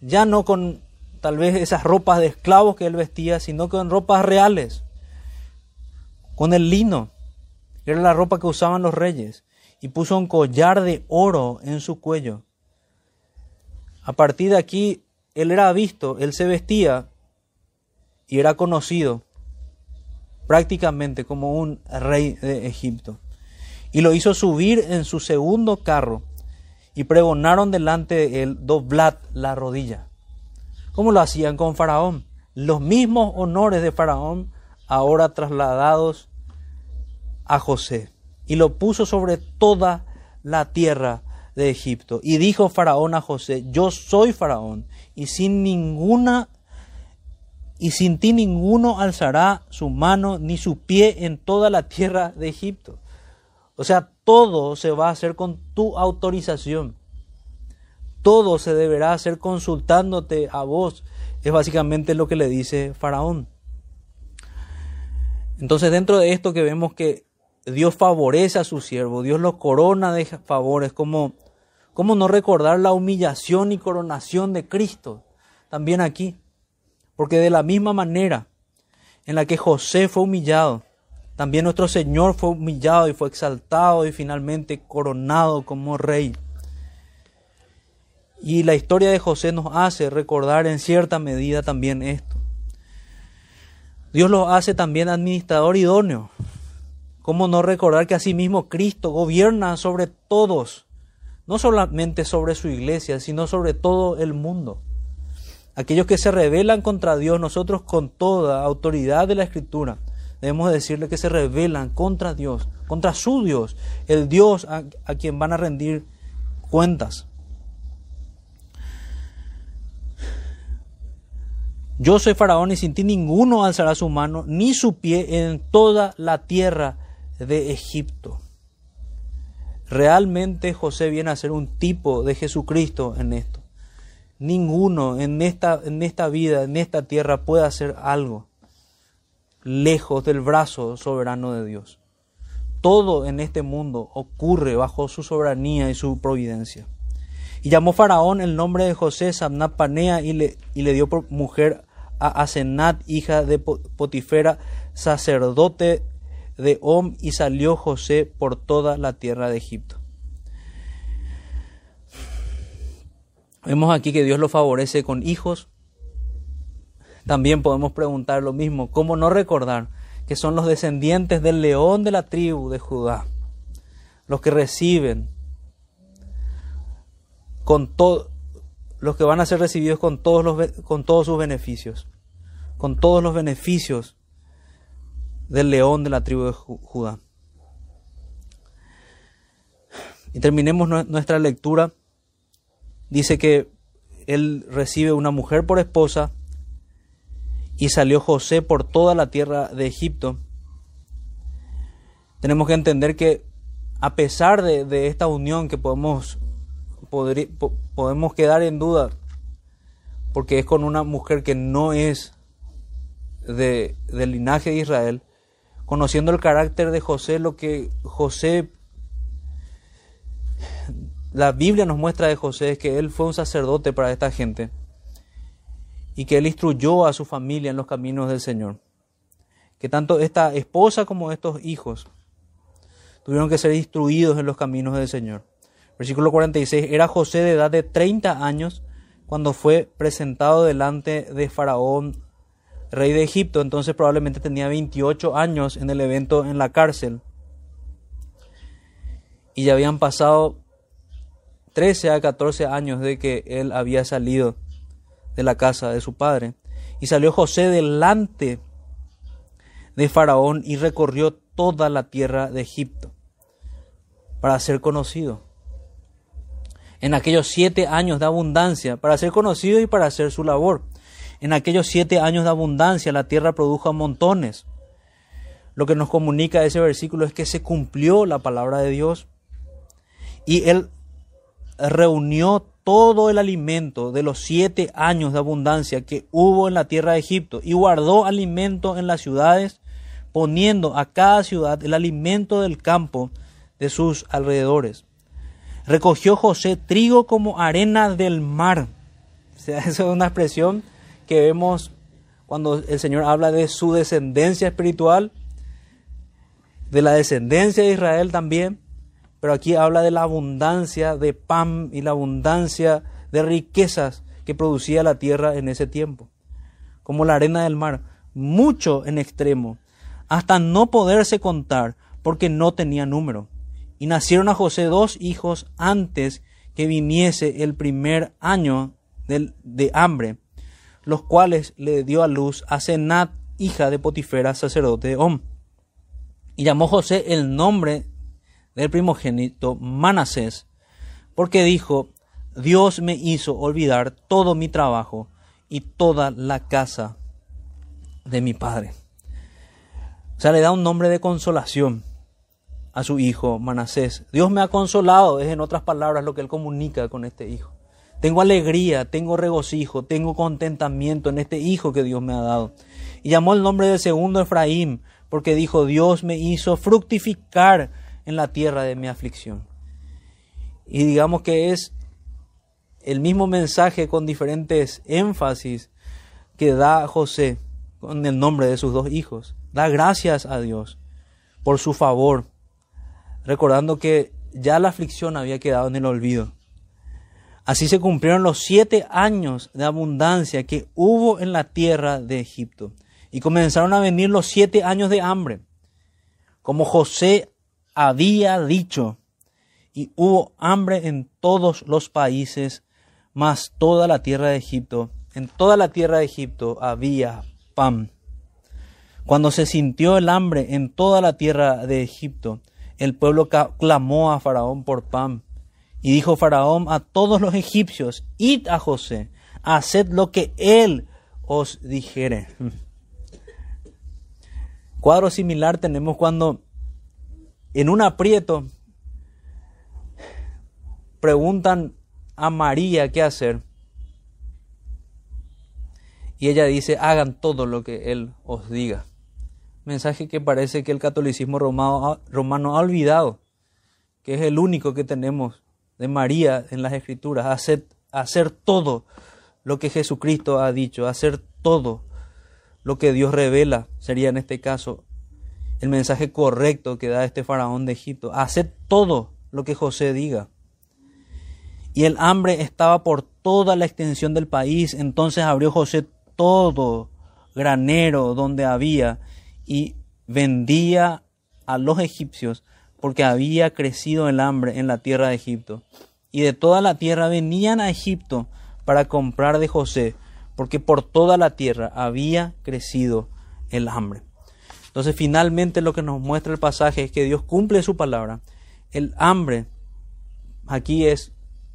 ya no con tal vez esas ropas de esclavos que él vestía, sino con ropas reales, con el lino, que era la ropa que usaban los reyes, y puso un collar de oro en su cuello. A partir de aquí, él era visto, él se vestía y era conocido prácticamente como un rey de Egipto. Y lo hizo subir en su segundo carro y pregonaron delante de él, doblad la rodilla como lo hacían con Faraón. Los mismos honores de Faraón ahora trasladados a José. Y lo puso sobre toda la tierra de Egipto. Y dijo Faraón a José, yo soy Faraón, y sin ninguna y sin ti ninguno alzará su mano ni su pie en toda la tierra de Egipto. O sea, todo se va a hacer con tu autorización todo se deberá hacer consultándote a vos. Es básicamente lo que le dice Faraón. Entonces dentro de esto que vemos que Dios favorece a su siervo, Dios lo corona de favores, como, como no recordar la humillación y coronación de Cristo también aquí. Porque de la misma manera en la que José fue humillado, también nuestro Señor fue humillado y fue exaltado y finalmente coronado como rey. Y la historia de José nos hace recordar en cierta medida también esto. Dios lo hace también administrador idóneo. ¿Cómo no recordar que asimismo Cristo gobierna sobre todos, no solamente sobre su iglesia, sino sobre todo el mundo? Aquellos que se rebelan contra Dios, nosotros con toda autoridad de la Escritura, debemos decirle que se rebelan contra Dios, contra su Dios, el Dios a, a quien van a rendir cuentas. Yo soy faraón y sin ti ninguno alzará su mano ni su pie en toda la tierra de Egipto. Realmente José viene a ser un tipo de Jesucristo en esto. Ninguno en esta, en esta vida, en esta tierra puede hacer algo lejos del brazo soberano de Dios. Todo en este mundo ocurre bajo su soberanía y su providencia. Y llamó Faraón el nombre de José Samnat Panea y le, y le dio por mujer a Asenat, hija de Potifera, sacerdote de Om, y salió José por toda la tierra de Egipto. Vemos aquí que Dios lo favorece con hijos. También podemos preguntar lo mismo, ¿cómo no recordar que son los descendientes del león de la tribu de Judá, los que reciben con todo los que van a ser recibidos con todos, los, con todos sus beneficios, con todos los beneficios del león de la tribu de Judá. Y terminemos nuestra lectura. Dice que él recibe una mujer por esposa y salió José por toda la tierra de Egipto. Tenemos que entender que a pesar de, de esta unión que podemos podemos quedar en duda porque es con una mujer que no es de, del linaje de Israel, conociendo el carácter de José, lo que José, la Biblia nos muestra de José es que él fue un sacerdote para esta gente y que él instruyó a su familia en los caminos del Señor. Que tanto esta esposa como estos hijos tuvieron que ser instruidos en los caminos del Señor. Versículo 46. Era José de edad de 30 años cuando fue presentado delante de Faraón, rey de Egipto. Entonces probablemente tenía 28 años en el evento en la cárcel. Y ya habían pasado 13 a 14 años de que él había salido de la casa de su padre. Y salió José delante de Faraón y recorrió toda la tierra de Egipto para ser conocido en aquellos siete años de abundancia, para ser conocido y para hacer su labor. En aquellos siete años de abundancia la tierra produjo montones. Lo que nos comunica ese versículo es que se cumplió la palabra de Dios y él reunió todo el alimento de los siete años de abundancia que hubo en la tierra de Egipto y guardó alimento en las ciudades, poniendo a cada ciudad el alimento del campo de sus alrededores recogió José trigo como arena del mar. O sea, esa es una expresión que vemos cuando el Señor habla de su descendencia espiritual, de la descendencia de Israel también, pero aquí habla de la abundancia de pan y la abundancia de riquezas que producía la tierra en ese tiempo, como la arena del mar, mucho en extremo, hasta no poderse contar porque no tenía número. Y nacieron a José dos hijos antes que viniese el primer año de, hambre, los cuales le dio a luz a Senat, hija de Potifera, sacerdote de Om. Y llamó José el nombre del primogénito Manasés, porque dijo, Dios me hizo olvidar todo mi trabajo y toda la casa de mi padre. O sea, le da un nombre de consolación a su hijo Manasés. Dios me ha consolado, es en otras palabras lo que él comunica con este hijo. Tengo alegría, tengo regocijo, tengo contentamiento en este hijo que Dios me ha dado. Y llamó el nombre del segundo Efraín, porque dijo, Dios me hizo fructificar en la tierra de mi aflicción. Y digamos que es el mismo mensaje con diferentes énfasis que da José con el nombre de sus dos hijos. Da gracias a Dios por su favor, recordando que ya la aflicción había quedado en el olvido. Así se cumplieron los siete años de abundancia que hubo en la tierra de Egipto. Y comenzaron a venir los siete años de hambre, como José había dicho. Y hubo hambre en todos los países, más toda la tierra de Egipto. En toda la tierra de Egipto había pan. Cuando se sintió el hambre en toda la tierra de Egipto, el pueblo clamó a Faraón por pan. Y dijo Faraón a todos los egipcios, id a José, haced lo que él os dijere. Cuadro similar tenemos cuando en un aprieto preguntan a María qué hacer. Y ella dice, hagan todo lo que Él os diga. Mensaje que parece que el catolicismo romano, ha olvidado, que es el único que tenemos de María en las escrituras, hacer, hacer todo lo que Jesucristo ha dicho, hacer todo lo que Dios revela, sería en este caso el mensaje correcto que da este faraón de Egipto, hacer todo lo que José diga. Y el hambre estaba por toda la extensión del país, entonces abrió José todo granero donde había y vendía a los egipcios porque había crecido el hambre en la tierra de Egipto. Y de toda la tierra venían a Egipto para comprar de José, porque por toda la tierra había crecido el hambre. Entonces finalmente lo que nos muestra el pasaje es que Dios cumple su palabra. El hambre aquí es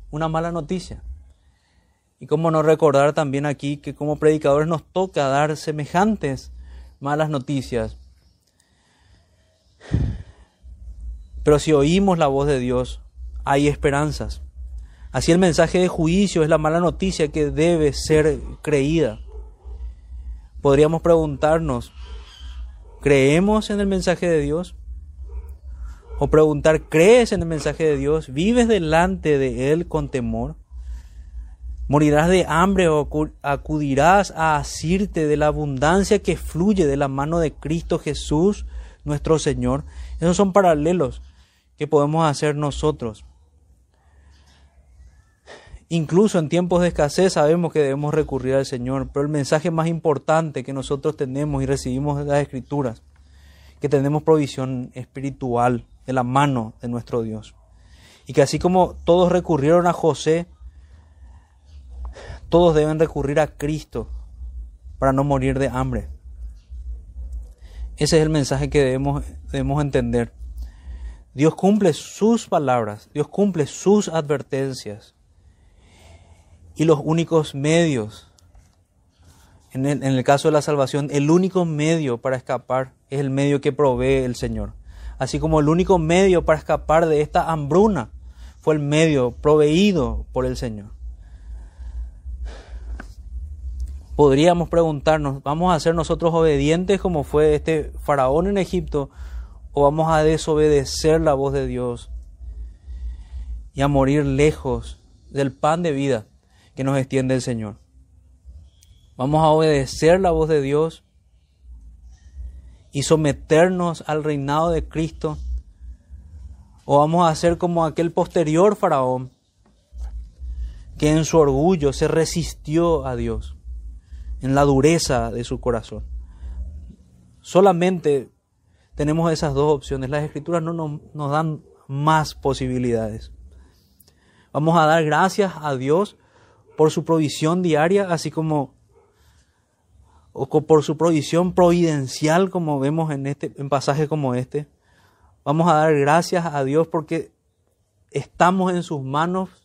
una mala noticia. Y cómo no recordar también aquí que como predicadores nos toca dar semejantes malas noticias. Pero si oímos la voz de Dios, hay esperanzas. Así el mensaje de juicio es la mala noticia que debe ser creída. Podríamos preguntarnos, ¿creemos en el mensaje de Dios? O preguntar, ¿crees en el mensaje de Dios? ¿Vives delante de Él con temor? Morirás de hambre o acudirás a asirte de la abundancia que fluye de la mano de Cristo Jesús, nuestro Señor. Esos son paralelos que podemos hacer nosotros. Incluso en tiempos de escasez sabemos que debemos recurrir al Señor, pero el mensaje más importante que nosotros tenemos y recibimos de las Escrituras, que tenemos provisión espiritual de la mano de nuestro Dios. Y que así como todos recurrieron a José, todos deben recurrir a Cristo para no morir de hambre. Ese es el mensaje que debemos, debemos entender. Dios cumple sus palabras, Dios cumple sus advertencias. Y los únicos medios, en el, en el, caso de la salvación, el único medio para escapar es el medio que provee el Señor. Así como el único medio para escapar de esta hambruna fue el medio proveído por el Señor. Podríamos preguntarnos, ¿vamos a ser nosotros obedientes como fue este faraón en Egipto o vamos a desobedecer la voz de Dios y a morir lejos del pan de vida que nos extiende el Señor? ¿Vamos a obedecer la voz de Dios y someternos al reinado de Cristo? ¿O vamos a ser como aquel posterior faraón que en su orgullo se resistió a Dios? En la dureza de su corazón. Solamente tenemos esas dos opciones. Las escrituras no nos, dan más posibilidades. Vamos a dar gracias a Dios por su provisión diaria, así como o por su provisión providencial, como vemos en este en pasaje como este. Vamos a dar gracias a Dios porque estamos en sus manos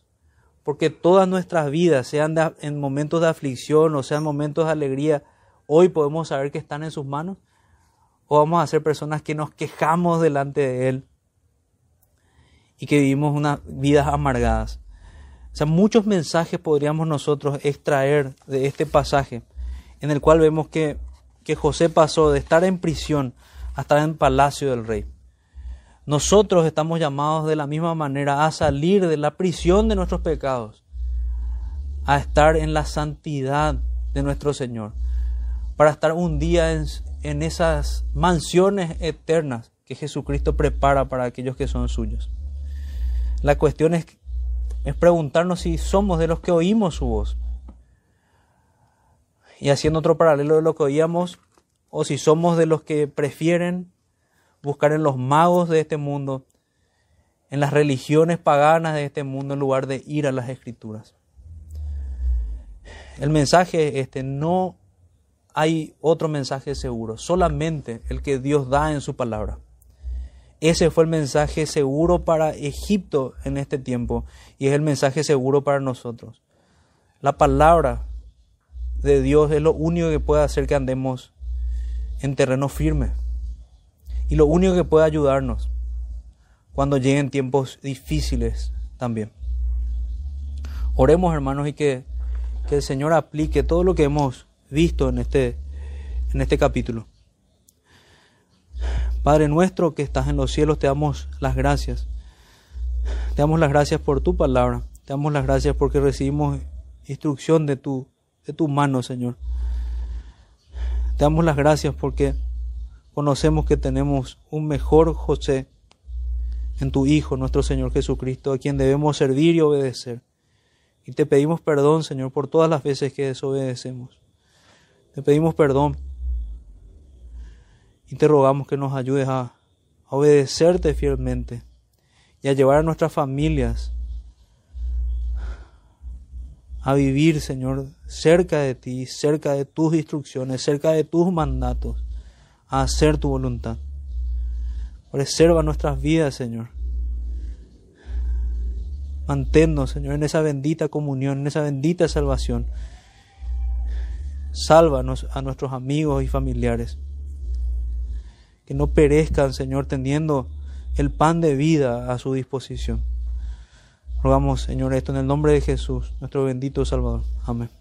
porque todas nuestras vidas, sean en momentos de aflicción o sean momentos de alegría, hoy podemos saber que están en sus manos. O vamos a ser personas que nos quejamos delante de Él y que vivimos unas vidas amargadas. O sea, muchos mensajes podríamos nosotros extraer de este pasaje, en el cual vemos que, que José pasó de estar en prisión a estar en palacio del rey. Nosotros estamos llamados de la misma manera a salir de la prisión de nuestros pecados, a estar en la santidad de nuestro Señor, para estar un día en, esas mansiones eternas que Jesucristo prepara para aquellos que son suyos. La cuestión es, es preguntarnos si somos de los que oímos su voz. Y haciendo otro paralelo de lo que oíamos, o si somos de los que prefieren buscar en los magos de este mundo, en las religiones paganas de este mundo, en lugar de ir a las escrituras. El mensaje este, no hay otro mensaje seguro, solamente el que Dios da en su palabra. Ese fue el mensaje seguro para Egipto en este tiempo y es el mensaje seguro para nosotros. La palabra de Dios es lo único que puede hacer que andemos en terreno firme y lo único que puede ayudarnos cuando lleguen tiempos difíciles también. Oremos hermanos y que, que el Señor aplique todo lo que hemos visto en este, en este capítulo. Padre nuestro que estás en los cielos, te damos las gracias. Te damos las gracias por tu palabra. Te damos las gracias porque recibimos instrucción de tu, de tu mano, Señor. Te damos las gracias porque conocemos que tenemos un mejor José en tu Hijo, nuestro Señor Jesucristo, a quien debemos servir y obedecer. Y te pedimos perdón, Señor, por todas las veces que desobedecemos. Te pedimos perdón y te rogamos que nos ayudes a, obedecerte fielmente y a llevar a nuestras familias a vivir, Señor, cerca de ti, cerca de tus instrucciones, cerca de tus mandatos, a hacer tu voluntad. Preserva nuestras vidas, Señor. Manténnos, Señor, en esa bendita comunión, en esa bendita salvación. Sálvanos a nuestros amigos y familiares que no perezcan, Señor, teniendo el pan de vida a su disposición. Rogamos, Señor, esto en el nombre de Jesús, nuestro bendito Salvador. Amén.